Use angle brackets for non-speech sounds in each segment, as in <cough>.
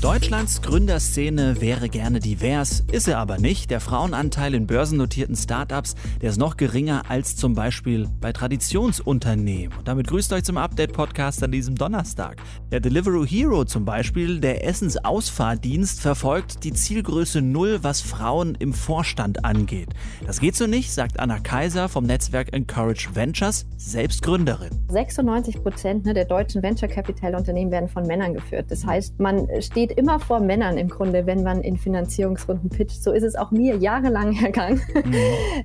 Deutschlands Gründerszene wäre gerne divers, ist er aber nicht. Der Frauenanteil in börsennotierten Startups, der ist noch geringer als zum Beispiel bei Traditionsunternehmen. Und damit grüßt euch zum Update-Podcast an diesem Donnerstag. Der Deliveroo Hero zum Beispiel, der Essensausfahrdienst, verfolgt die Zielgröße Null, was Frauen im Vorstand angeht. Das geht so nicht, sagt Anna Kaiser vom Netzwerk Encourage Ventures, selbst Gründerin. 96 Prozent ne, der deutschen Venture Capital Unternehmen werden von Männern geführt. Das heißt, man steht steht immer vor Männern im Grunde, wenn man in Finanzierungsrunden pitcht. So ist es auch mir jahrelang <laughs> ergangen. Mhm.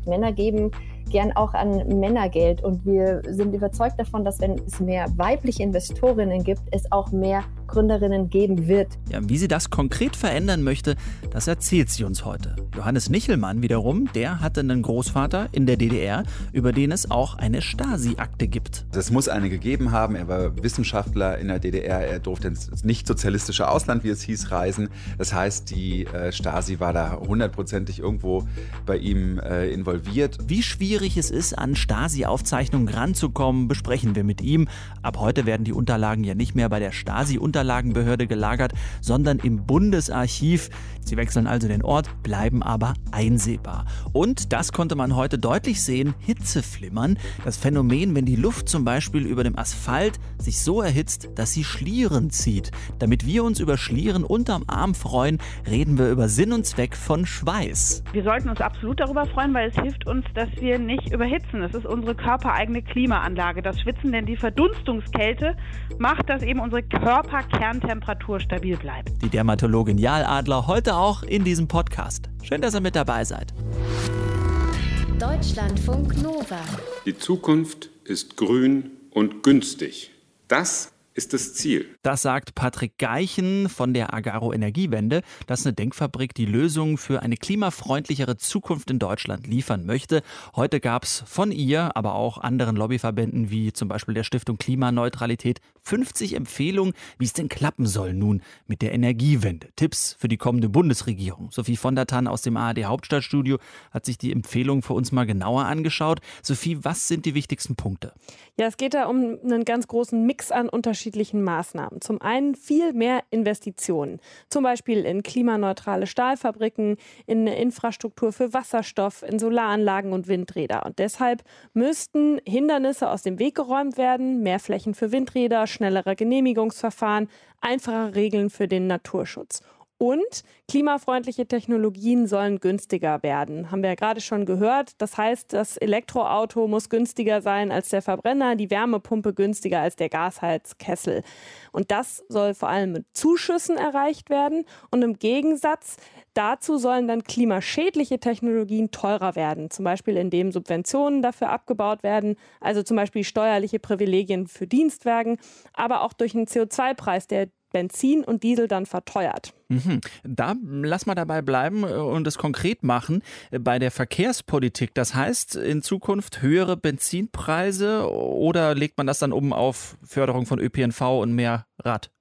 Männer geben gern auch an Männergeld und wir sind überzeugt davon, dass wenn es mehr weibliche Investorinnen gibt, es auch mehr Gründerinnen geben wird. Ja, wie sie das konkret verändern möchte, das erzählt sie uns heute. Johannes Nichelmann wiederum, der hatte einen Großvater in der DDR, über den es auch eine Stasi-Akte gibt. Es muss eine gegeben haben. Er war Wissenschaftler in der DDR. Er durfte ins nicht sozialistische Ausland, wie es hieß, reisen. Das heißt, die äh, Stasi war da hundertprozentig irgendwo bei ihm äh, involviert. Wie schwierig es ist, an Stasi-Aufzeichnungen ranzukommen, besprechen wir mit ihm. Ab heute werden die Unterlagen ja nicht mehr bei der Stasi-Unterlagen Unterlagenbehörde gelagert, sondern im Bundesarchiv. Sie wechseln also den Ort, bleiben aber einsehbar. Und das konnte man heute deutlich sehen, Hitzeflimmern. Das Phänomen, wenn die Luft zum Beispiel über dem Asphalt sich so erhitzt, dass sie Schlieren zieht. Damit wir uns über Schlieren unterm Arm freuen, reden wir über Sinn und Zweck von Schweiß. Wir sollten uns absolut darüber freuen, weil es hilft uns, dass wir nicht überhitzen. Es ist unsere körpereigene Klimaanlage. Das Schwitzen, denn die Verdunstungskälte macht, dass eben unsere Körper Kerntemperatur stabil bleibt. Die Dermatologin Jal Adler heute auch in diesem Podcast. Schön, dass ihr mit dabei seid. Deutschlandfunk Nova. Die Zukunft ist grün und günstig. Das ist das Ziel. Das sagt Patrick Geichen von der Agaro Energiewende. Das ist eine Denkfabrik, die Lösungen für eine klimafreundlichere Zukunft in Deutschland liefern möchte. Heute gab es von ihr, aber auch anderen Lobbyverbänden wie zum Beispiel der Stiftung Klimaneutralität 50 Empfehlungen, wie es denn klappen soll nun mit der Energiewende. Tipps für die kommende Bundesregierung. Sophie von der Tann aus dem ARD Hauptstadtstudio hat sich die Empfehlungen für uns mal genauer angeschaut. Sophie, was sind die wichtigsten Punkte? Ja, es geht da um einen ganz großen Mix an Unterschieden unterschiedlichen Maßnahmen. Zum einen viel mehr Investitionen, zum Beispiel in klimaneutrale Stahlfabriken, in Infrastruktur für Wasserstoff, in Solaranlagen und Windräder. Und deshalb müssten Hindernisse aus dem Weg geräumt werden, mehr Flächen für Windräder, schnellere Genehmigungsverfahren, einfache Regeln für den Naturschutz. Und klimafreundliche Technologien sollen günstiger werden. Haben wir ja gerade schon gehört. Das heißt, das Elektroauto muss günstiger sein als der Verbrenner, die Wärmepumpe günstiger als der Gasheizkessel. Und das soll vor allem mit Zuschüssen erreicht werden. Und im Gegensatz dazu sollen dann klimaschädliche Technologien teurer werden. Zum Beispiel indem Subventionen dafür abgebaut werden. Also zum Beispiel steuerliche Privilegien für Dienstwagen, aber auch durch einen CO2-Preis, der Benzin und Diesel dann verteuert. Mhm. Da lass mal dabei bleiben und es konkret machen bei der Verkehrspolitik. Das heißt in Zukunft höhere Benzinpreise oder legt man das dann um auf Förderung von ÖPNV und mehr Rad?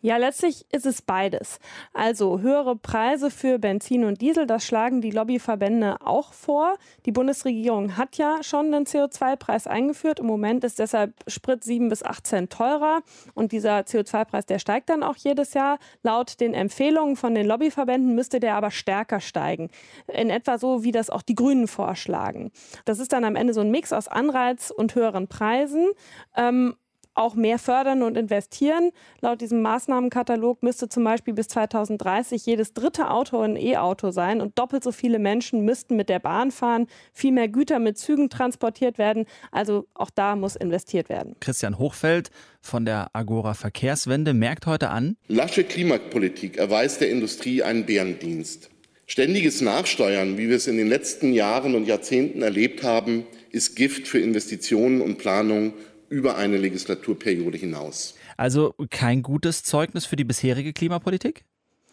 Ja, letztlich ist es beides. Also höhere Preise für Benzin und Diesel, das schlagen die Lobbyverbände auch vor. Die Bundesregierung hat ja schon den CO2-Preis eingeführt. Im Moment ist deshalb Sprit 7 bis 8 Cent teurer und dieser CO2-Preis, der steigt dann auch jedes Jahr. Laut den Empfehlungen von den Lobbyverbänden müsste der aber stärker steigen. In etwa so, wie das auch die Grünen vorschlagen. Das ist dann am Ende so ein Mix aus Anreiz und höheren Preisen. Ähm, auch mehr fördern und investieren. Laut diesem Maßnahmenkatalog müsste zum Beispiel bis 2030 jedes dritte Auto ein E-Auto sein und doppelt so viele Menschen müssten mit der Bahn fahren, viel mehr Güter mit Zügen transportiert werden. Also auch da muss investiert werden. Christian Hochfeld von der Agora Verkehrswende merkt heute an. Lasche Klimapolitik erweist der Industrie einen Bärendienst. Ständiges Nachsteuern, wie wir es in den letzten Jahren und Jahrzehnten erlebt haben, ist Gift für Investitionen und Planung über eine Legislaturperiode hinaus. Also kein gutes Zeugnis für die bisherige Klimapolitik?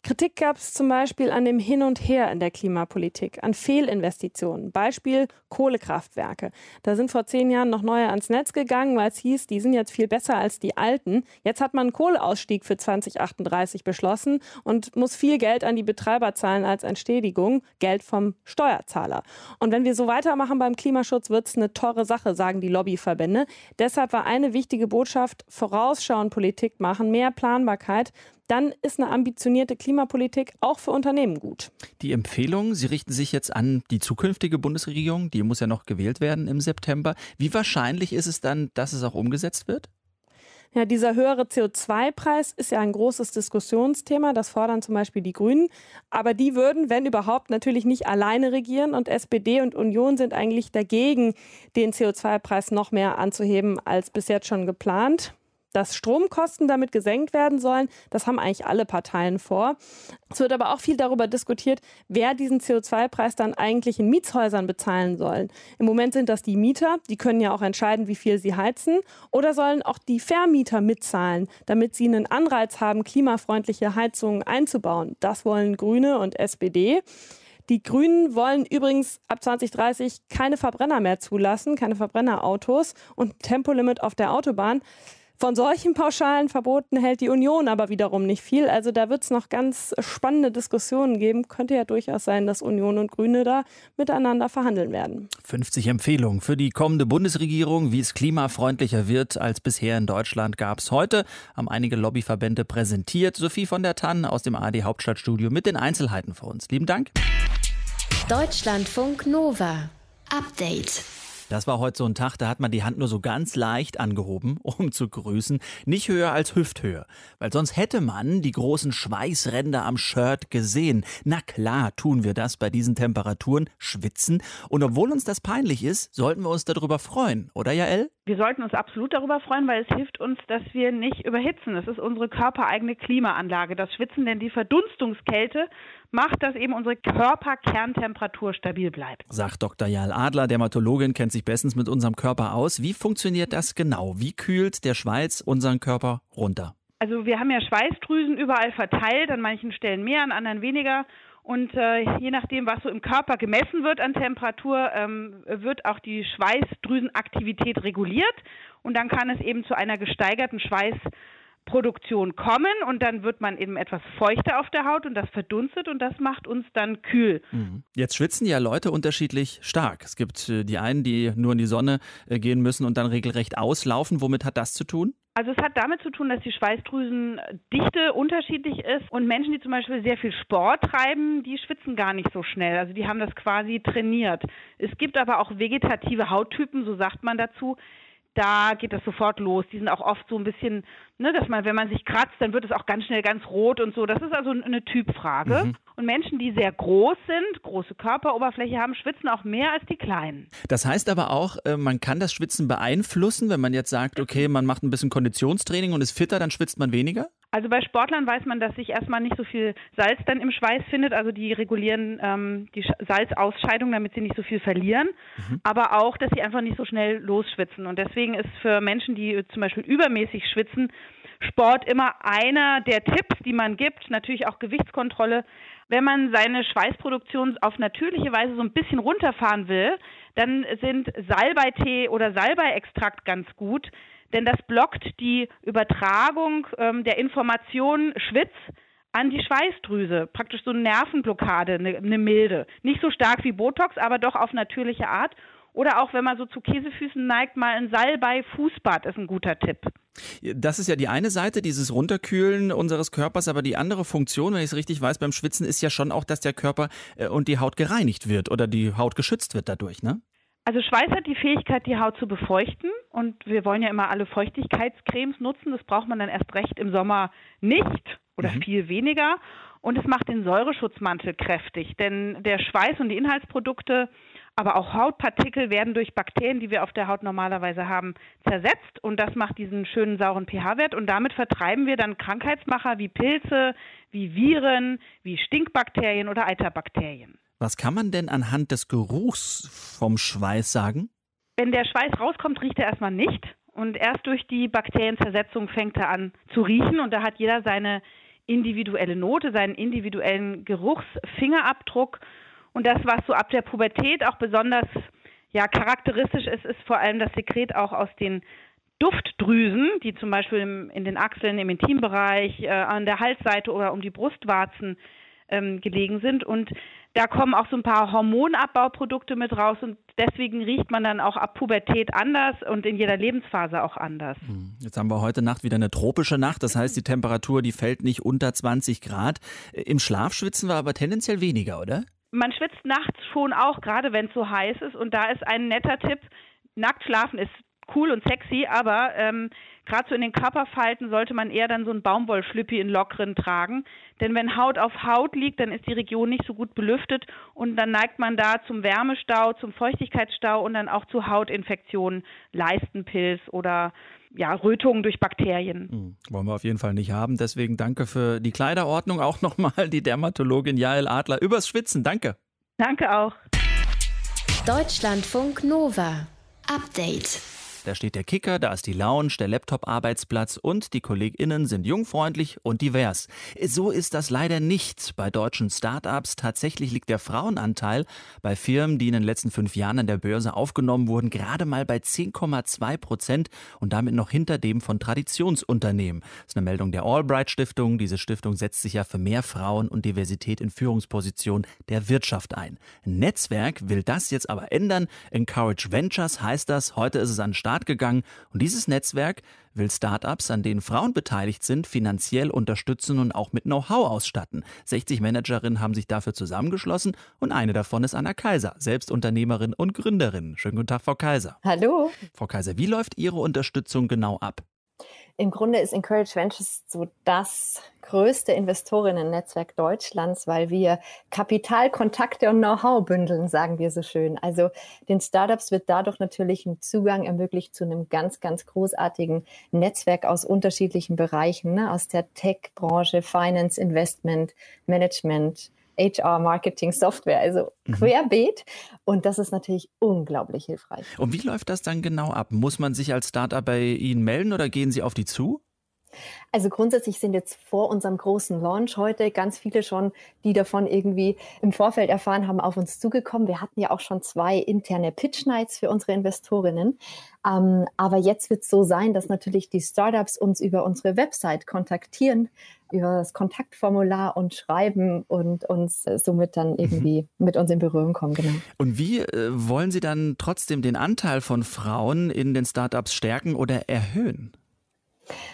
Kritik gab es zum Beispiel an dem Hin und Her in der Klimapolitik, an Fehlinvestitionen. Beispiel Kohlekraftwerke. Da sind vor zehn Jahren noch neue ans Netz gegangen, weil es hieß, die sind jetzt viel besser als die alten. Jetzt hat man einen Kohleausstieg für 2038 beschlossen und muss viel Geld an die Betreiber zahlen als Entschädigung, Geld vom Steuerzahler. Und wenn wir so weitermachen beim Klimaschutz, wird es eine teure Sache, sagen die Lobbyverbände. Deshalb war eine wichtige Botschaft, vorausschauen Politik machen, mehr Planbarkeit dann ist eine ambitionierte Klimapolitik auch für Unternehmen gut. Die Empfehlungen, Sie richten sich jetzt an die zukünftige Bundesregierung, die muss ja noch gewählt werden im September. Wie wahrscheinlich ist es dann, dass es auch umgesetzt wird? Ja, dieser höhere CO2-Preis ist ja ein großes Diskussionsthema. Das fordern zum Beispiel die Grünen. Aber die würden, wenn überhaupt, natürlich nicht alleine regieren. Und SPD und Union sind eigentlich dagegen, den CO2-Preis noch mehr anzuheben als bis jetzt schon geplant dass Stromkosten damit gesenkt werden sollen. Das haben eigentlich alle Parteien vor. Es wird aber auch viel darüber diskutiert, wer diesen CO2-Preis dann eigentlich in Mietshäusern bezahlen soll. Im Moment sind das die Mieter, die können ja auch entscheiden, wie viel sie heizen. Oder sollen auch die Vermieter mitzahlen, damit sie einen Anreiz haben, klimafreundliche Heizungen einzubauen. Das wollen Grüne und SPD. Die Grünen wollen übrigens ab 2030 keine Verbrenner mehr zulassen, keine Verbrennerautos und Tempolimit auf der Autobahn. Von solchen pauschalen Verboten hält die Union aber wiederum nicht viel. Also da wird es noch ganz spannende Diskussionen geben. Könnte ja durchaus sein, dass Union und Grüne da miteinander verhandeln werden. 50 Empfehlungen für die kommende Bundesregierung, wie es klimafreundlicher wird als bisher in Deutschland, gab es heute. Haben einige Lobbyverbände präsentiert. Sophie von der Tann aus dem AD Hauptstadtstudio mit den Einzelheiten für uns. Lieben Dank. Deutschlandfunk Nova. Update. Das war heute so ein Tag, da hat man die Hand nur so ganz leicht angehoben, <laughs> um zu grüßen. Nicht höher als Hüfthöhe. Weil sonst hätte man die großen Schweißränder am Shirt gesehen. Na klar tun wir das bei diesen Temperaturen, schwitzen. Und obwohl uns das peinlich ist, sollten wir uns darüber freuen, oder Jael? Wir sollten uns absolut darüber freuen, weil es hilft uns, dass wir nicht überhitzen. Es ist unsere körpereigene Klimaanlage, das Schwitzen, denn die Verdunstungskälte macht, dass eben unsere Körperkerntemperatur stabil bleibt. Sagt Dr. Jal Adler, Dermatologin, kennt sich bestens mit unserem Körper aus. Wie funktioniert das genau? Wie kühlt der Schweiß unseren Körper runter? Also wir haben ja Schweißdrüsen überall verteilt, an manchen Stellen mehr, an anderen weniger. Und äh, je nachdem, was so im Körper gemessen wird an Temperatur, ähm, wird auch die Schweißdrüsenaktivität reguliert. Und dann kann es eben zu einer gesteigerten Schweiß Produktion kommen und dann wird man eben etwas feuchter auf der Haut und das verdunstet und das macht uns dann kühl. Mhm. Jetzt schwitzen ja Leute unterschiedlich stark. Es gibt äh, die einen, die nur in die Sonne äh, gehen müssen und dann regelrecht auslaufen. Womit hat das zu tun? Also es hat damit zu tun, dass die Schweißdrüsendichte unterschiedlich ist und Menschen, die zum Beispiel sehr viel Sport treiben, die schwitzen gar nicht so schnell. Also die haben das quasi trainiert. Es gibt aber auch vegetative Hauttypen, so sagt man dazu, da geht das sofort los. Die sind auch oft so ein bisschen, ne, dass man, wenn man sich kratzt, dann wird es auch ganz schnell ganz rot und so. Das ist also eine Typfrage. Mhm. Und Menschen, die sehr groß sind, große Körperoberfläche haben, schwitzen auch mehr als die kleinen. Das heißt aber auch, äh, man kann das Schwitzen beeinflussen, wenn man jetzt sagt, okay, man macht ein bisschen Konditionstraining und ist fitter, dann schwitzt man weniger? Also bei Sportlern weiß man, dass sich erstmal nicht so viel Salz dann im Schweiß findet. Also die regulieren ähm, die Salzausscheidung, damit sie nicht so viel verlieren. Mhm. Aber auch, dass sie einfach nicht so schnell losschwitzen. Und deswegen ist für Menschen, die zum Beispiel übermäßig schwitzen, Sport immer einer der Tipps, die man gibt. Natürlich auch Gewichtskontrolle. Wenn man seine Schweißproduktion auf natürliche Weise so ein bisschen runterfahren will, dann sind Salbeitee oder Salbeiextrakt ganz gut denn das blockt die Übertragung ähm, der Information Schwitz an die Schweißdrüse, praktisch so eine Nervenblockade, eine, eine milde. Nicht so stark wie Botox, aber doch auf natürliche Art. Oder auch wenn man so zu Käsefüßen neigt, mal ein Salbei-Fußbad ist ein guter Tipp. Das ist ja die eine Seite, dieses Runterkühlen unseres Körpers, aber die andere Funktion, wenn ich es richtig weiß, beim Schwitzen ist ja schon auch, dass der Körper äh, und die Haut gereinigt wird oder die Haut geschützt wird dadurch, ne? Also Schweiß hat die Fähigkeit, die Haut zu befeuchten und wir wollen ja immer alle Feuchtigkeitscremes nutzen. Das braucht man dann erst recht im Sommer nicht oder mhm. viel weniger. Und es macht den Säureschutzmantel kräftig, denn der Schweiß und die Inhaltsprodukte, aber auch Hautpartikel werden durch Bakterien, die wir auf der Haut normalerweise haben, zersetzt und das macht diesen schönen sauren pH-Wert und damit vertreiben wir dann Krankheitsmacher wie Pilze, wie Viren, wie Stinkbakterien oder Eiterbakterien. Was kann man denn anhand des Geruchs vom Schweiß sagen? Wenn der Schweiß rauskommt, riecht er erstmal nicht. Und erst durch die Bakterienzersetzung fängt er an zu riechen. Und da hat jeder seine individuelle Note, seinen individuellen Geruchsfingerabdruck. Und das, was so ab der Pubertät auch besonders ja, charakteristisch ist, ist vor allem das Sekret auch aus den Duftdrüsen, die zum Beispiel in den Achseln, im Intimbereich, äh, an der Halsseite oder um die Brustwarzen ähm, gelegen sind. Und da kommen auch so ein paar Hormonabbauprodukte mit raus und deswegen riecht man dann auch ab Pubertät anders und in jeder Lebensphase auch anders. Hm. Jetzt haben wir heute Nacht wieder eine tropische Nacht, das heißt, die Temperatur, die fällt nicht unter 20 Grad. Im Schlaf schwitzen wir aber tendenziell weniger, oder? Man schwitzt nachts schon auch, gerade wenn es so heiß ist. Und da ist ein netter Tipp. Nackt schlafen ist cool und sexy, aber ähm, gerade so in den Körperfalten sollte man eher dann so ein Baumwollschlüppi in lockeren tragen. Denn wenn Haut auf Haut liegt, dann ist die Region nicht so gut belüftet und dann neigt man da zum Wärmestau, zum Feuchtigkeitsstau und dann auch zu Hautinfektionen, Leistenpilz oder ja, Rötungen durch Bakterien. Hm, wollen wir auf jeden Fall nicht haben. Deswegen danke für die Kleiderordnung. Auch nochmal die Dermatologin Jael Adler übers Schwitzen. Danke. Danke auch. Deutschlandfunk Nova. Update. Da steht der Kicker, da ist die Lounge, der Laptop-Arbeitsplatz und die KollegInnen sind jungfreundlich und divers. So ist das leider nicht bei deutschen Start-ups. Tatsächlich liegt der Frauenanteil bei Firmen, die in den letzten fünf Jahren an der Börse aufgenommen wurden, gerade mal bei 10,2 Prozent und damit noch hinter dem von Traditionsunternehmen. Das ist eine Meldung der Albright Stiftung. Diese Stiftung setzt sich ja für mehr Frauen und Diversität in Führungspositionen der Wirtschaft ein. Netzwerk will das jetzt aber ändern. Encourage Ventures heißt das. Heute ist es an Start Start gegangen und dieses Netzwerk will Startups, an denen Frauen beteiligt sind, finanziell unterstützen und auch mit Know-how ausstatten. 60 Managerinnen haben sich dafür zusammengeschlossen und eine davon ist Anna Kaiser, selbst Unternehmerin und Gründerin. Schönen guten Tag, Frau Kaiser. Hallo. Frau Kaiser, wie läuft Ihre Unterstützung genau ab? Im Grunde ist Encourage Ventures so das größte Investorinnen-Netzwerk Deutschlands, weil wir Kapital, Kontakte und Know-how bündeln, sagen wir so schön. Also den Startups wird dadurch natürlich ein Zugang ermöglicht zu einem ganz, ganz großartigen Netzwerk aus unterschiedlichen Bereichen, ne? aus der Tech-Branche, Finance, Investment, Management, HR, Marketing, Software, also mhm. querbeet. Und das ist natürlich unglaublich hilfreich. Und wie läuft das dann genau ab? Muss man sich als Startup bei Ihnen melden oder gehen Sie auf die zu? Also grundsätzlich sind jetzt vor unserem großen Launch heute ganz viele schon, die davon irgendwie im Vorfeld erfahren haben, auf uns zugekommen. Wir hatten ja auch schon zwei interne Pitch Nights für unsere Investorinnen. Ähm, aber jetzt wird es so sein, dass natürlich die Startups uns über unsere Website kontaktieren, über das Kontaktformular und schreiben und uns äh, somit dann mhm. irgendwie mhm. mit uns in Berührung kommen. Genau. Und wie äh, wollen Sie dann trotzdem den Anteil von Frauen in den Startups stärken oder erhöhen?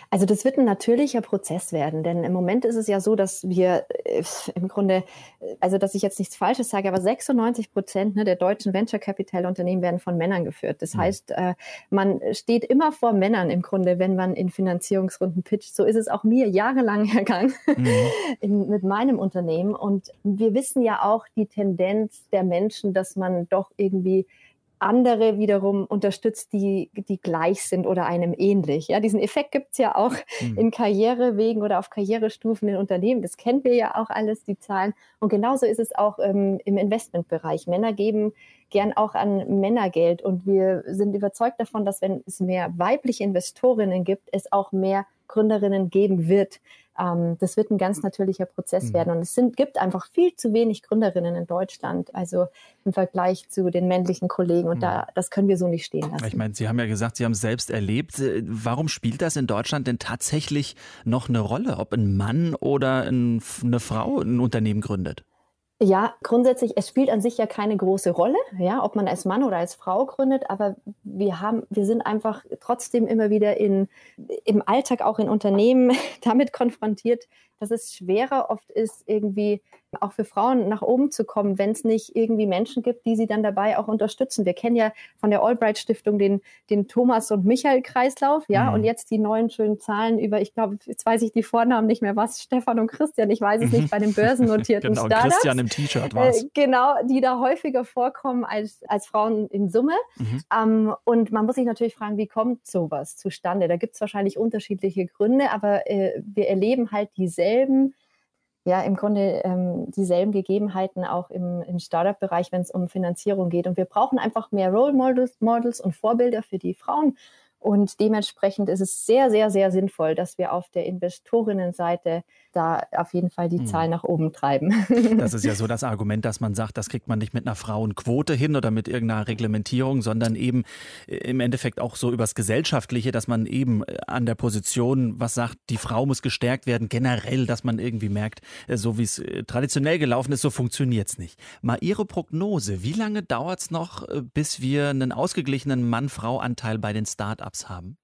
Also das wird ein natürlicher Prozess werden, denn im Moment ist es ja so, dass wir äh, <laughs> im Grunde, äh, also dass ich jetzt nichts Falsches sage, aber 96 Prozent ne, der deutschen Venture Capital Unternehmen werden von Männern geführt. Das mhm. heißt, äh, man steht immer vor Männern im Grunde, wenn man in Finanzierungsrunden pitcht. So ist es auch mir jahrelang <laughs> ergangen mhm. in, mit meinem Unternehmen. Und wir wissen ja auch die Tendenz der Menschen, dass man doch irgendwie andere wiederum unterstützt, die, die gleich sind oder einem ähnlich. Ja, diesen Effekt gibt's ja auch mhm. in Karrierewegen oder auf Karrierestufen in Unternehmen. Das kennen wir ja auch alles, die Zahlen. Und genauso ist es auch ähm, im Investmentbereich. Männer geben gern auch an Männergeld. Und wir sind überzeugt davon, dass wenn es mehr weibliche Investorinnen gibt, es auch mehr Gründerinnen geben wird. Ähm, das wird ein ganz natürlicher Prozess mhm. werden. Und es sind, gibt einfach viel zu wenig Gründerinnen in Deutschland, also im Vergleich zu den männlichen Kollegen. Und mhm. da, das können wir so nicht stehen lassen. Ich meine, Sie haben ja gesagt, Sie haben es selbst erlebt. Äh, warum spielt das in Deutschland denn tatsächlich noch eine Rolle, ob ein Mann oder ein, eine Frau ein Unternehmen gründet? Ja, grundsätzlich, es spielt an sich ja keine große Rolle, ja, ob man als Mann oder als Frau gründet, aber wir haben, wir sind einfach trotzdem immer wieder in, im Alltag, auch in Unternehmen <laughs> damit konfrontiert, dass es schwerer oft ist, irgendwie auch für Frauen nach oben zu kommen, wenn es nicht irgendwie Menschen gibt, die sie dann dabei auch unterstützen. Wir kennen ja von der Albright Stiftung den, den Thomas und Michael Kreislauf, ja, mhm. und jetzt die neuen schönen Zahlen über, ich glaube, jetzt weiß ich die Vornamen nicht mehr, was, Stefan und Christian, ich weiß es nicht, bei den börsennotierten <laughs> genau, Startups. Christian im T-Shirt war äh, Genau, die da häufiger vorkommen als, als Frauen in Summe. Mhm. Ähm, und man muss sich natürlich fragen, wie kommt sowas zustande? Da gibt es wahrscheinlich unterschiedliche Gründe, aber äh, wir erleben halt dieselben ja im Grunde ähm, dieselben Gegebenheiten auch im, im Startup-Bereich, wenn es um Finanzierung geht. Und wir brauchen einfach mehr Role Models, Models und Vorbilder für die Frauen Und dementsprechend ist es sehr, sehr, sehr sinnvoll, dass wir auf der Investorinnenseite da auf jeden Fall die hm. Zahl nach oben treiben. <laughs> Das ist ja so das Argument, dass man sagt, das kriegt man nicht mit einer Frauenquote hin oder mit irgendeiner Reglementierung, sondern eben äh, im Endeffekt auch so übers Gesellschaftliche, dass man eben äh, an der Position was sagt, die Frau muss gestärkt werden, generell, dass man irgendwie merkt, äh, so wie es traditionell gelaufen ist, so funktioniert es nicht. Mal Ihre Prognose, wie lange dauert es noch, bis wir einen ausgeglichenen Mann-Frau-Anteil bei den Start-ups haben?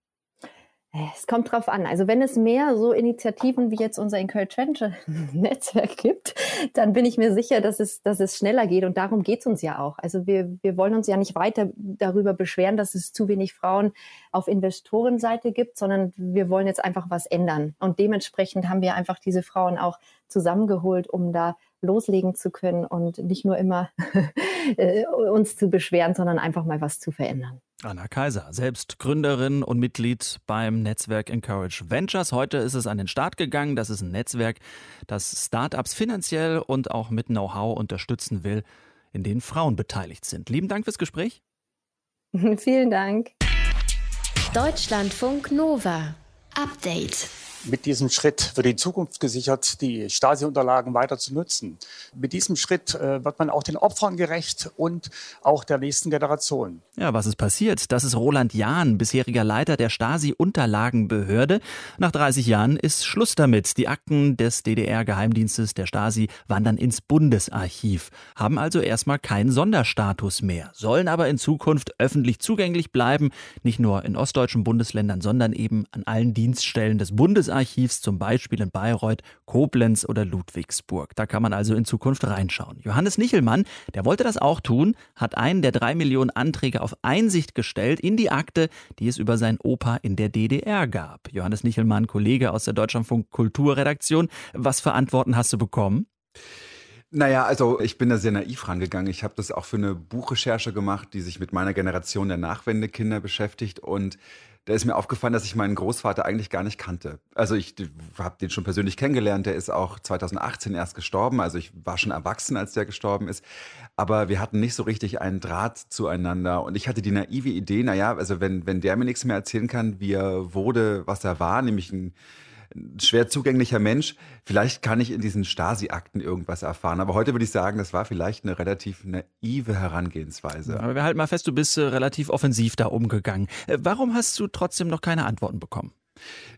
Es kommt drauf an. Also wenn es mehr so Initiativen wie jetzt unser Encourage Venture <laughs> Netzwerk gibt, dann bin ich mir sicher, dass es, dass es schneller geht. Und darum geht es uns ja auch. Also wir, wir wollen uns ja nicht weiter darüber beschweren, dass es zu wenig Frauen auf Investorenseite gibt, sondern wir wollen jetzt einfach was ändern. Und dementsprechend haben wir einfach diese Frauen auch zusammengeholt, um da loslegen zu können und nicht nur immer <laughs> äh, uns zu beschweren, sondern einfach mal was zu verändern. Anna Kaiser, selbst Gründerin und Mitglied beim Netzwerk Encourage Ventures. Heute ist es an den Start gegangen. Das ist ein Netzwerk, das Startups finanziell und auch mit Know-how unterstützen will, in denen Frauen beteiligt sind. Lieben Dank fürs Gespräch. <laughs> Vielen Dank. Deutschlandfunk Nova. Update. Mit diesem Schritt wird die Zukunft gesichert, die Stasi-Unterlagen weiter zu nutzen. Mit diesem Schritt äh, wird man auch den Opfern gerecht und auch der nächsten Generation. Ja, was ist passiert? Das ist Roland Jahn, bisheriger Leiter der Stasi-Unterlagenbehörde. Nach 30 Jahren ist Schluss damit. Die Akten des DDR-Geheimdienstes der Stasi wandern ins Bundesarchiv, haben also erstmal keinen Sonderstatus mehr, sollen aber in Zukunft öffentlich zugänglich bleiben, nicht nur in ostdeutschen Bundesländern, sondern eben an allen Dienststellen des Bundesarchivs Archivs, zum Beispiel in Bayreuth, Koblenz oder Ludwigsburg. Da kann man also in Zukunft reinschauen. Johannes Nichelmann, der wollte das auch tun, hat einen der drei Millionen Anträge auf Einsicht gestellt in die Akte, die es über sein Opa in der DDR gab. Johannes Nichelmann, Kollege aus der Deutschlandfunk Kulturredaktion. Was für Antworten hast du bekommen? Naja, also ich bin da sehr naiv rangegangen. Ich habe das auch für eine Buchrecherche gemacht, die sich mit meiner Generation der Nachwendekinder beschäftigt. Und da ist mir aufgefallen, dass ich meinen Großvater eigentlich gar nicht kannte. Also ich habe den schon persönlich kennengelernt. Der ist auch 2018 erst gestorben. Also ich war schon erwachsen, als der gestorben ist. Aber wir hatten nicht so richtig einen Draht zueinander. Und ich hatte die naive Idee, naja, also wenn, wenn der mir nichts mehr erzählen kann, wie er wurde, was er war, nämlich ein schwer zugänglicher Mensch. Vielleicht kann ich in diesen Stasi-Akten irgendwas erfahren. Aber heute würde ich sagen, das war vielleicht eine relativ naive Herangehensweise. Aber wir halten mal fest, du bist äh, relativ offensiv da umgegangen. Äh, warum hast du trotzdem noch keine Antworten bekommen?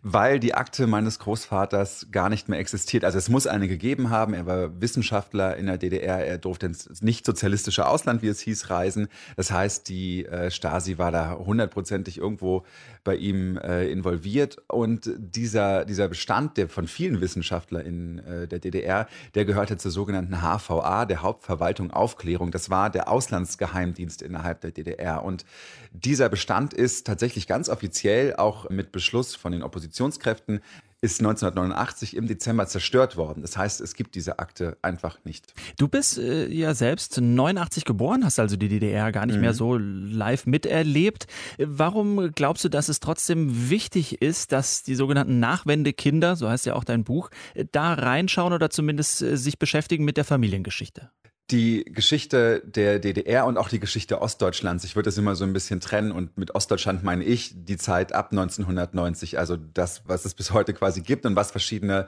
Weil die Akte meines Großvaters gar nicht mehr existiert. Also es muss eine gegeben haben. Er war Wissenschaftler in der DDR. Er durfte ins nicht sozialistische Ausland, wie es hieß, reisen. Das heißt, die äh, Stasi war da hundertprozentig irgendwo bei ihm äh, involviert. Und dieser, dieser Bestand, der von vielen Wissenschaftlern in äh, der DDR, der gehörte zur sogenannten HVA, der Hauptverwaltung Aufklärung. Das war der Auslandsgeheimdienst innerhalb der DDR. Und dieser Bestand ist tatsächlich ganz offiziell auch mit Beschluss von den Oppositionskräften ist 1989 im Dezember zerstört worden. Das heißt, es gibt diese Akte einfach nicht. Du bist äh, ja selbst 89 geboren, hast also die DDR gar nicht mhm. mehr so live miterlebt. Warum glaubst du, dass es trotzdem wichtig ist, dass die sogenannten Nachwendekinder, so heißt ja auch dein Buch, da reinschauen oder zumindest äh, sich beschäftigen mit der Familiengeschichte? Die Geschichte der DDR und auch die Geschichte Ostdeutschlands. Ich würde das immer so ein bisschen trennen und mit Ostdeutschland meine ich die Zeit ab 1990, also das, was es bis heute quasi gibt und was verschiedene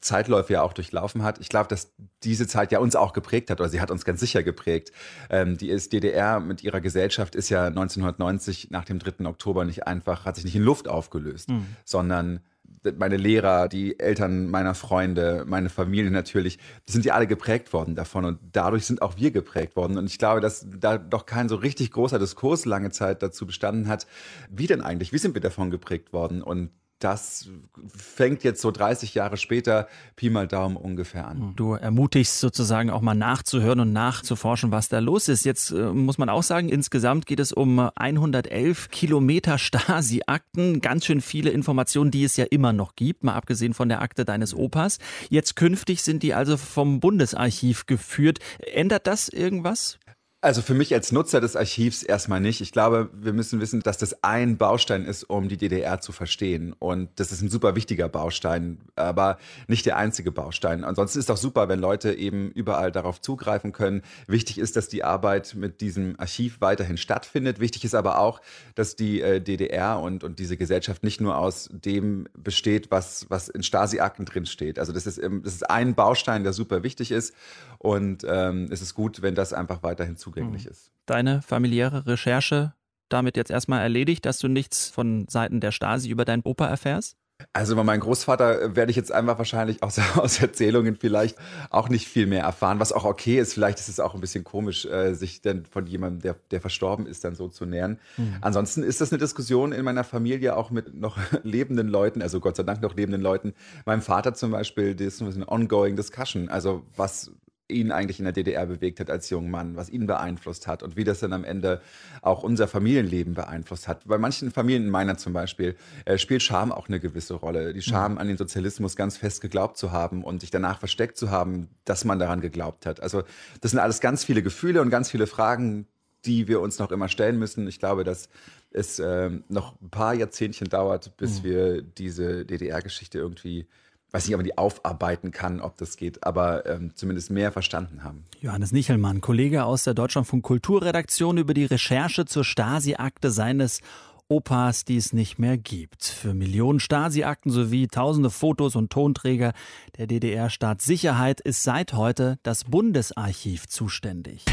Zeitläufe ja auch durchlaufen hat. Ich glaube, dass diese Zeit ja uns auch geprägt hat oder sie hat uns ganz sicher geprägt. Ähm, die DDR mit ihrer Gesellschaft ist ja 1990 nach dem 3. Oktober nicht einfach, hat sich nicht in Luft aufgelöst, mhm. sondern meine Lehrer, die Eltern meiner Freunde, meine Familie natürlich, sind ja alle geprägt worden davon und dadurch sind auch wir geprägt worden. Und ich glaube, dass da doch kein so richtig großer Diskurs lange Zeit dazu bestanden hat, wie denn eigentlich, wie sind wir davon geprägt worden? Und das fängt jetzt so 30 Jahre später Pi mal Daumen ungefähr an. Du ermutigst sozusagen auch mal nachzuhören und nachzuforschen, was da los ist. Jetzt äh, muss man auch sagen, insgesamt geht es um 111 Kilometer Stasi-Akten, ganz schön viele Informationen, die es ja immer noch gibt, mal abgesehen von der Akte deines Opas. Jetzt künftig sind die also vom Bundesarchiv geführt. Ändert das irgendwas? Also für mich als Nutzer des Archivs erstmal nicht. Ich glaube, wir müssen wissen, dass das ein Baustein ist, um die DDR zu verstehen. Und das ist ein super wichtiger Baustein, aber nicht der einzige Baustein. Ansonsten ist es auch super, wenn Leute eben überall darauf zugreifen können. Wichtig ist, dass die Arbeit mit diesem Archiv weiterhin stattfindet. Wichtig ist aber auch, dass die äh, DDR und, und diese Gesellschaft nicht nur aus dem besteht, was, was in Stasi-Akten drinsteht. Also das ist, das ist ein Baustein, der super wichtig ist. Und ähm, es ist gut, wenn das einfach weiterhin zugänglich mhm. ist. Deine familiäre Recherche damit jetzt erstmal erledigt, dass du nichts von Seiten der Stasi über deinen Opa erfährst? Also über meinen Großvater äh, werde ich jetzt einfach wahrscheinlich aus, <laughs> aus Erzählungen vielleicht auch nicht viel mehr erfahren, was auch okay ist. Vielleicht ist es auch ein bisschen komisch, äh, sich dann von jemandem, der, der verstorben ist, dann so zu nähern. Mhm. Ansonsten ist das eine Diskussion in meiner Familie auch mit noch <laughs> lebenden Leuten, also Gott sei Dank noch lebenden Leuten. Meinem Vater zum Beispiel, das ist eine ongoing discussion. Also was ihn eigentlich in der DDR bewegt hat als junger Mann, was ihn beeinflusst hat und wie das dann am Ende auch unser Familienleben beeinflusst hat. Bei manchen Familien, in meiner zum Beispiel, äh, spielt Scham auch eine gewisse Rolle. Die Scham, mhm. an den Sozialismus ganz fest geglaubt zu haben und sich danach versteckt zu haben, dass man daran geglaubt hat. Also das sind alles ganz viele Gefühle und ganz viele Fragen, die wir uns noch immer stellen müssen. Ich glaube, dass es äh, noch ein paar Jahrzehntchen dauert, bis mhm. wir diese DDR-Geschichte irgendwie weiß nicht, ob man die aufarbeiten kann, ob das geht, aber ähm, zumindest mehr verstanden haben. Johannes Nichelmann, Kollege aus der Deutschlandfunk Kulturredaktion über die Recherche zur Stasi-Akte seines Opas, die es nicht mehr gibt. Für Millionen Stasi-Akten sowie tausende Fotos und Tonträger der DDR-Staatssicherheit ist seit heute das Bundesarchiv zuständig.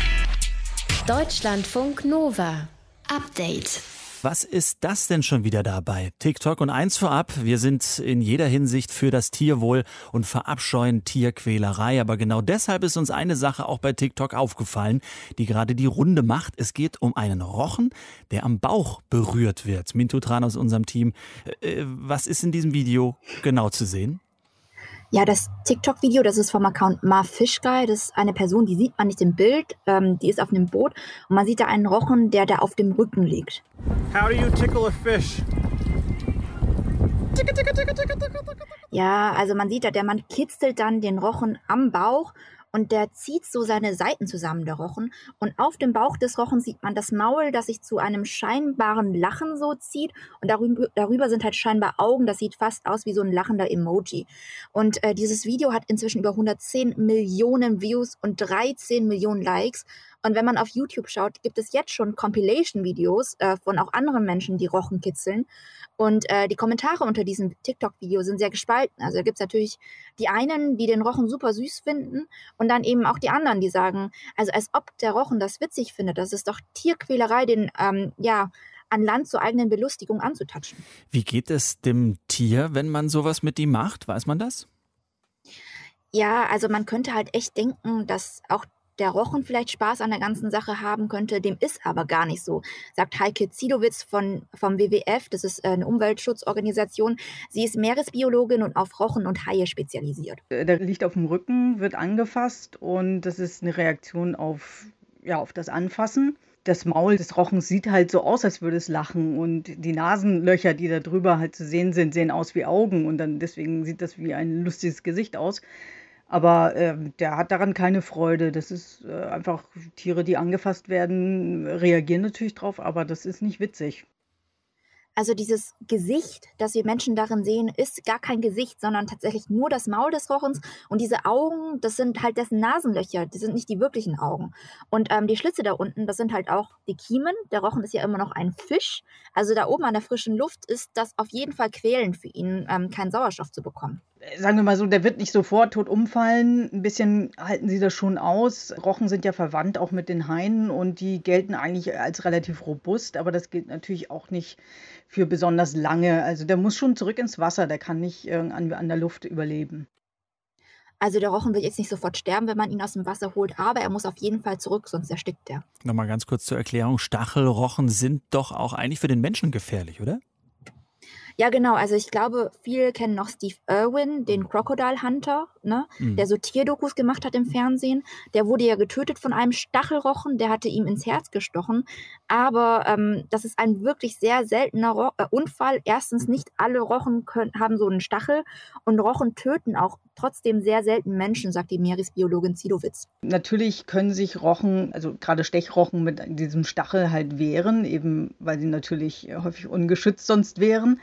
Deutschlandfunk Nova. Update. Was ist das denn schon wieder dabei? TikTok und eins vorab, wir sind in jeder Hinsicht für das Tierwohl und verabscheuen Tierquälerei. Aber genau deshalb ist uns eine Sache auch bei TikTok aufgefallen, die gerade die Runde macht. Es geht um einen Rochen, der am Bauch berührt wird. Mintu Tran aus unserem Team. Äh, was ist in diesem Video genau zu sehen? Ja, das TikTok-Video, das ist vom Account MarFishGuy. Das ist eine Person, die sieht man nicht im Bild. Ähm, die ist auf einem Boot und man sieht da einen Rochen, der da auf dem Rücken liegt. How do you tickle a fish? Ja, also man sieht da, der Mann kitzelt dann den Rochen am Bauch und der zieht so seine Seiten zusammen, der Rochen. Und auf dem Bauch des Rochen sieht man das Maul, das sich zu einem scheinbaren Lachen so zieht. Und darüber, darüber sind halt scheinbar Augen. Das sieht fast aus wie so ein lachender Emoji. Und äh, dieses Video hat inzwischen über 110 Millionen Views und 13 Millionen Likes. Und wenn man auf YouTube schaut, gibt es jetzt schon Compilation-Videos äh, von auch anderen Menschen, die Rochen kitzeln. Und äh, die Kommentare unter diesem TikTok-Video sind sehr gespalten. Also da gibt es natürlich die einen, die den Rochen super süß finden und dann eben auch die anderen, die sagen, also als ob der Rochen das witzig findet. Das ist doch Tierquälerei, den ähm, ja an Land zur eigenen Belustigung anzutatschen. Wie geht es dem Tier, wenn man sowas mit ihm macht? Weiß man das? Ja, also man könnte halt echt denken, dass auch der Rochen vielleicht Spaß an der ganzen Sache haben könnte. Dem ist aber gar nicht so, sagt Heike Ziedowitz von, vom WWF. Das ist eine Umweltschutzorganisation. Sie ist Meeresbiologin und auf Rochen und Haie spezialisiert. Äh, der liegt auf dem Rücken, wird angefasst und das ist eine Reaktion auf, ja, auf das Anfassen. Das Maul des Rochens sieht halt so aus, als würde es lachen. Und die Nasenlöcher, die da drüber halt zu sehen sind, sehen aus wie Augen. Und dann deswegen sieht das wie ein lustiges Gesicht aus. Aber äh, der hat daran keine Freude. Das ist äh, einfach Tiere, die angefasst werden, reagieren natürlich drauf, aber das ist nicht witzig. Also dieses Gesicht, das wir Menschen darin sehen, ist gar kein Gesicht, sondern tatsächlich nur das Maul des Rochens. Und diese Augen, das sind halt dessen Nasenlöcher, die sind nicht die wirklichen Augen. Und ähm, die Schlitze da unten, das sind halt auch die Kiemen. Der Rochen ist ja immer noch ein Fisch. Also da oben an der frischen Luft ist das auf jeden Fall quälend für ihn, ähm, keinen Sauerstoff zu bekommen sagen wir mal so, der wird nicht sofort tot umfallen. Ein bisschen halten sie das schon aus. Rochen sind ja verwandt auch mit den Haien und die gelten eigentlich als relativ robust, aber das gilt natürlich auch nicht für besonders lange. Also der muss schon zurück ins Wasser, der kann nicht an, an der Luft überleben. Also der Rochen wird jetzt nicht sofort sterben, wenn man ihn aus dem Wasser holt, aber er muss auf jeden Fall zurück, sonst erstickt er. Nochmal ganz kurz zur Erklärung. Stachelrochen sind doch auch eigentlich für den Menschen gefährlich, oder? Ja, genau. Also ich glaube, viele kennen noch Steve Irwin, den Crocodile Hunter, ne? Mhm. der so Tierdokus gemacht hat im Fernsehen. Der wurde ja getötet von einem Stachelrochen, der hatte ihm ins Herz gestochen. Aber ähm, das ist ein wirklich sehr seltener Ro äh, Unfall. Erstens, nicht alle Rochen können, haben so einen Stachel und Rochen töten auch trotzdem sehr selten Menschen, sagt die Meeresbiologin Zidowitz. Natürlich können sich Rochen, also gerade Stechrochen mit diesem Stachel halt wehren, eben weil sie natürlich häufig ungeschützt sonst wären.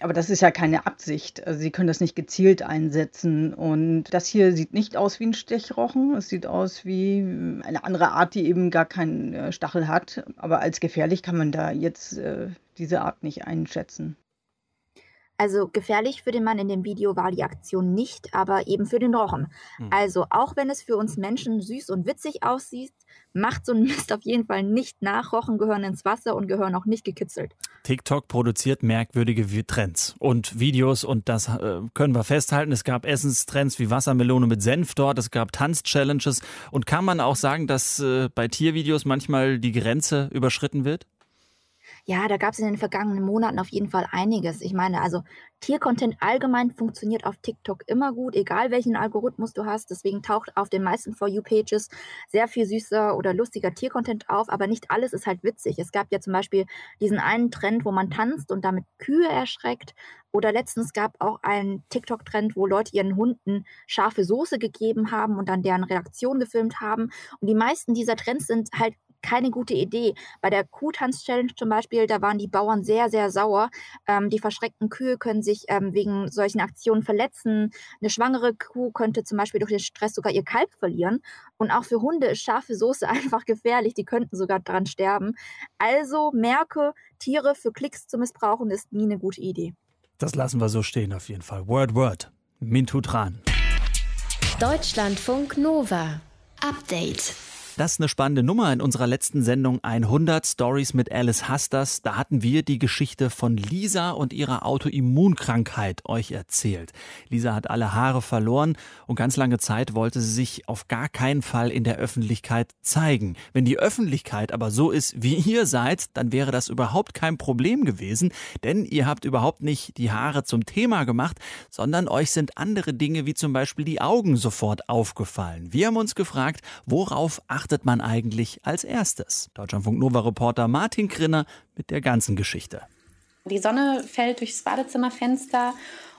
Aber das ist ja keine Absicht. Also sie können das nicht gezielt einsetzen. Und das hier sieht nicht aus wie ein Stechrochen. Es sieht aus wie eine andere Art, die eben gar keinen äh, Stachel hat. Aber als gefährlich kann man da jetzt äh, diese Art nicht einschätzen. Also gefährlich für den Mann in dem Video war die Aktion nicht, aber eben für den Rochen. Hm. Also auch wenn es für uns Menschen süß und witzig aussieht, macht so ein Mist auf jeden Fall nicht nach. Rochen gehören ins Wasser und gehören auch nicht gekitzelt. TikTok produziert merkwürdige Trends und Videos und das äh, können wir festhalten. Es gab Essenstrends wie Wassermelone mit Senf dort, es gab Tanzchallenges und kann man auch sagen, dass äh, bei Tiervideos manchmal die Grenze überschritten wird? Ja, da gab es in den vergangenen Monaten auf jeden Fall einiges. Ich meine, also Tiercontent allgemein funktioniert auf TikTok immer gut, egal welchen Algorithmus du hast. Deswegen taucht auf den meisten For You-Pages sehr viel süßer oder lustiger Tiercontent auf, aber nicht alles ist halt witzig. Es gab ja zum Beispiel diesen einen Trend, wo man tanzt und damit Kühe erschreckt. Oder letztens gab auch einen TikTok-Trend, wo Leute ihren Hunden scharfe Soße gegeben haben und dann deren Reaktion gefilmt haben. Und die meisten dieser Trends sind halt keine gute Idee. Bei der Kuhtanz-Challenge zum Beispiel, da waren die Bauern sehr, sehr sauer. Ähm, die verschreckten Kühe können sich ähm, wegen solchen Aktionen verletzen. Eine schwangere Kuh könnte zum Beispiel durch den Stress sogar ihr Kalb verlieren. Und auch für Hunde ist scharfe Soße <laughs> einfach gefährlich. Die könnten sogar daran sterben. Also merke, Tiere für Klicks zu missbrauchen, ist nie eine gute Idee. Das lassen wir so stehen auf jeden Fall. Word, Word. Mintu Tran. Deutschlandfunk Nova. Update. Das ist eine spannende Nummer. In unserer letzten Sendung 100 Stories mit Alice Hasters, da hatten wir die Geschichte von Lisa und ihrer Autoimmunkrankheit euch erzählt. Lisa hat alle Haare verloren und ganz lange Zeit wollte sie sich auf gar keinen Fall in der Öffentlichkeit zeigen. Wenn die Öffentlichkeit aber so ist, wie <laughs> ihr seid, dann wäre das überhaupt kein Problem gewesen, denn ihr habt überhaupt nicht die Haare zum Thema gemacht, sondern euch sind andere Dinge wie zum Beispiel die Augen sofort aufgefallen. Wir haben uns gefragt, worauf achtet achtet man eigentlich als erstes? Deutschlandfunk Nova Reporter Martin Krinner mit der ganzen Geschichte. Die Sonne fällt durchs Badezimmerfenster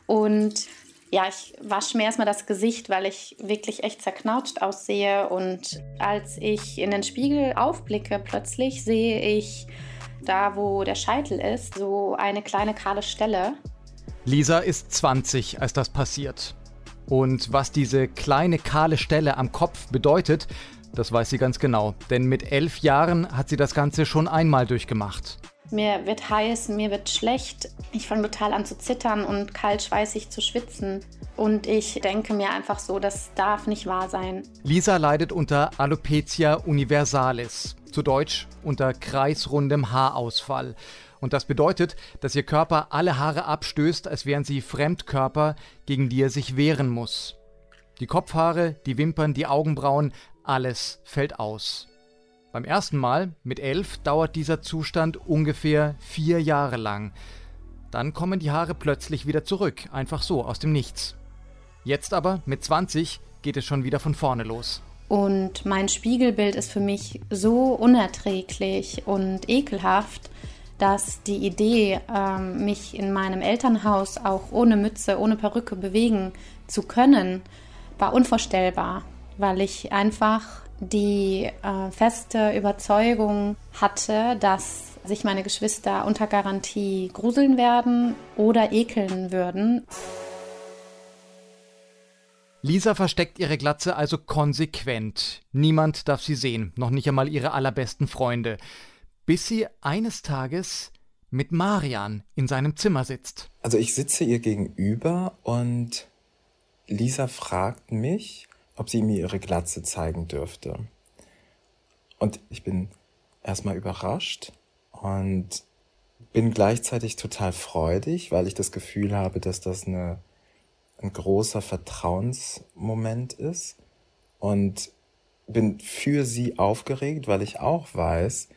und ja, ich wasche mir erstmal das Gesicht, weil ich wirklich echt zerknautscht aussehe. Und als ich in den Spiegel aufblicke, plötzlich sehe ich da, wo der Scheitel ist, so eine kleine kahle Stelle. Lisa ist 20, als das passiert. Und was diese kleine kahle Stelle am Kopf bedeutet, das weiß sie ganz genau, denn mit elf Jahren hat sie das Ganze schon einmal durchgemacht. Mir wird heiß, mir wird schlecht. Ich fange total an zu zittern und kalt schweißig zu schwitzen. Und ich denke mir einfach so, das darf nicht wahr sein. Lisa leidet unter Alopecia universalis, zu Deutsch unter kreisrundem Haarausfall. Und das bedeutet, dass ihr Körper alle Haare abstößt, als wären sie Fremdkörper, gegen die er sich wehren muss. Die Kopfhaare, die Wimpern, die Augenbrauen, alles fällt aus. Beim ersten Mal, mit elf, dauert dieser Zustand ungefähr vier Jahre lang. Dann kommen die Haare plötzlich wieder zurück, einfach so, aus dem Nichts. Jetzt aber, mit 20, geht es schon wieder von vorne los. Und mein Spiegelbild ist für mich so unerträglich und ekelhaft, dass die Idee, ähm, mich in meinem Elternhaus auch ohne Mütze, ohne Perücke bewegen zu können, war unvorstellbar weil ich einfach die äh, feste Überzeugung hatte, dass sich meine Geschwister unter Garantie gruseln werden oder ekeln würden. Lisa versteckt ihre Glatze also konsequent. Niemand darf sie sehen, noch nicht einmal ihre allerbesten Freunde. Bis sie eines Tages mit Marian in seinem Zimmer sitzt. Also ich sitze ihr gegenüber und Lisa fragt mich, ob sie mir ihre Glatze zeigen dürfte. Und ich bin erstmal überrascht und bin gleichzeitig total freudig, weil ich das Gefühl habe, dass das eine, ein großer Vertrauensmoment ist und bin für sie aufgeregt, weil ich auch weiß,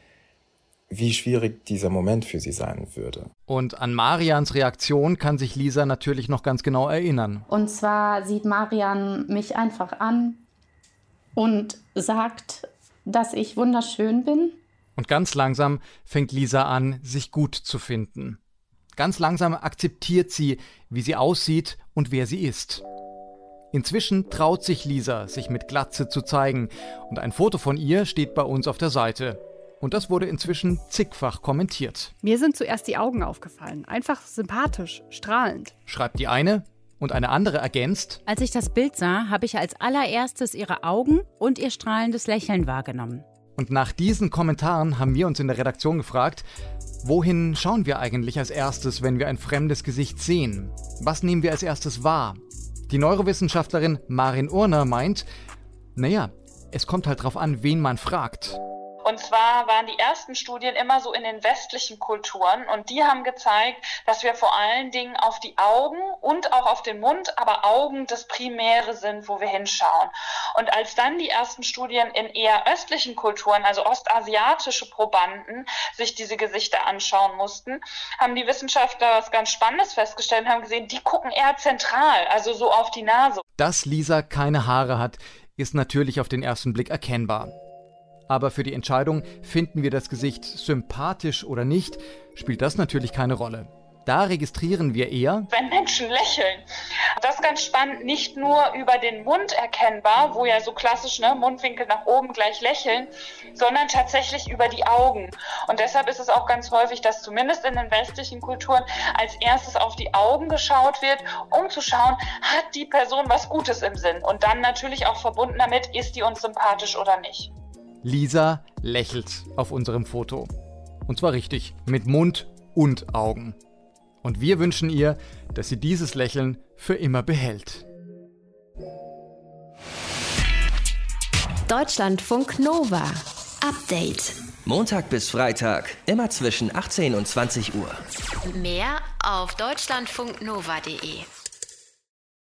wie schwierig dieser Moment für sie sein würde. Und an Marians Reaktion kann sich Lisa natürlich noch ganz genau erinnern. Und zwar sieht Marian mich einfach an und sagt, dass ich wunderschön bin. Und ganz langsam fängt Lisa an, sich gut zu finden. Ganz langsam akzeptiert sie, wie sie aussieht und wer sie ist. Inzwischen traut sich Lisa, sich mit Glatze zu zeigen. Und ein Foto von ihr steht bei uns auf der Seite. Und das wurde inzwischen zigfach kommentiert. Mir sind zuerst die Augen aufgefallen. Einfach sympathisch, strahlend. Schreibt die eine. Und eine andere ergänzt. Als ich das Bild sah, habe ich als allererstes ihre Augen und ihr strahlendes Lächeln wahrgenommen. Und nach diesen Kommentaren haben wir uns in der Redaktion gefragt, wohin schauen wir eigentlich als erstes, wenn wir ein fremdes Gesicht sehen? Was nehmen wir als erstes wahr? Die Neurowissenschaftlerin Marin Urner meint, naja, es kommt halt drauf an, wen man fragt. Und zwar waren die ersten Studien immer so in den westlichen Kulturen und die haben gezeigt, dass wir vor allen Dingen auf die Augen und auch auf den Mund, aber Augen das Primäre sind, wo wir hinschauen. Und als dann die ersten Studien in eher östlichen Kulturen, also ostasiatische Probanden, sich diese Gesichter anschauen mussten, haben die Wissenschaftler was ganz Spannendes festgestellt und haben gesehen, die gucken eher zentral, also so auf die Nase. Dass Lisa keine Haare hat, ist natürlich auf den ersten Blick erkennbar. Aber für die Entscheidung, finden wir das Gesicht sympathisch oder nicht, spielt das natürlich keine Rolle. Da registrieren wir eher, wenn Menschen lächeln. Das ist ganz spannend, nicht nur über den Mund erkennbar, wo ja so klassisch ne, Mundwinkel nach oben gleich lächeln, sondern tatsächlich über die Augen. Und deshalb ist es auch ganz häufig, dass zumindest in den westlichen Kulturen als erstes auf die Augen geschaut wird, um zu schauen, hat die Person was Gutes im Sinn. Und dann natürlich auch verbunden damit, ist die uns sympathisch oder nicht. Lisa lächelt auf unserem Foto. Und zwar richtig, mit Mund und Augen. Und wir wünschen ihr, dass sie dieses Lächeln für immer behält. Deutschlandfunk Nova. Update. Montag bis Freitag, immer zwischen 18 und 20 Uhr. Mehr auf deutschlandfunknova.de.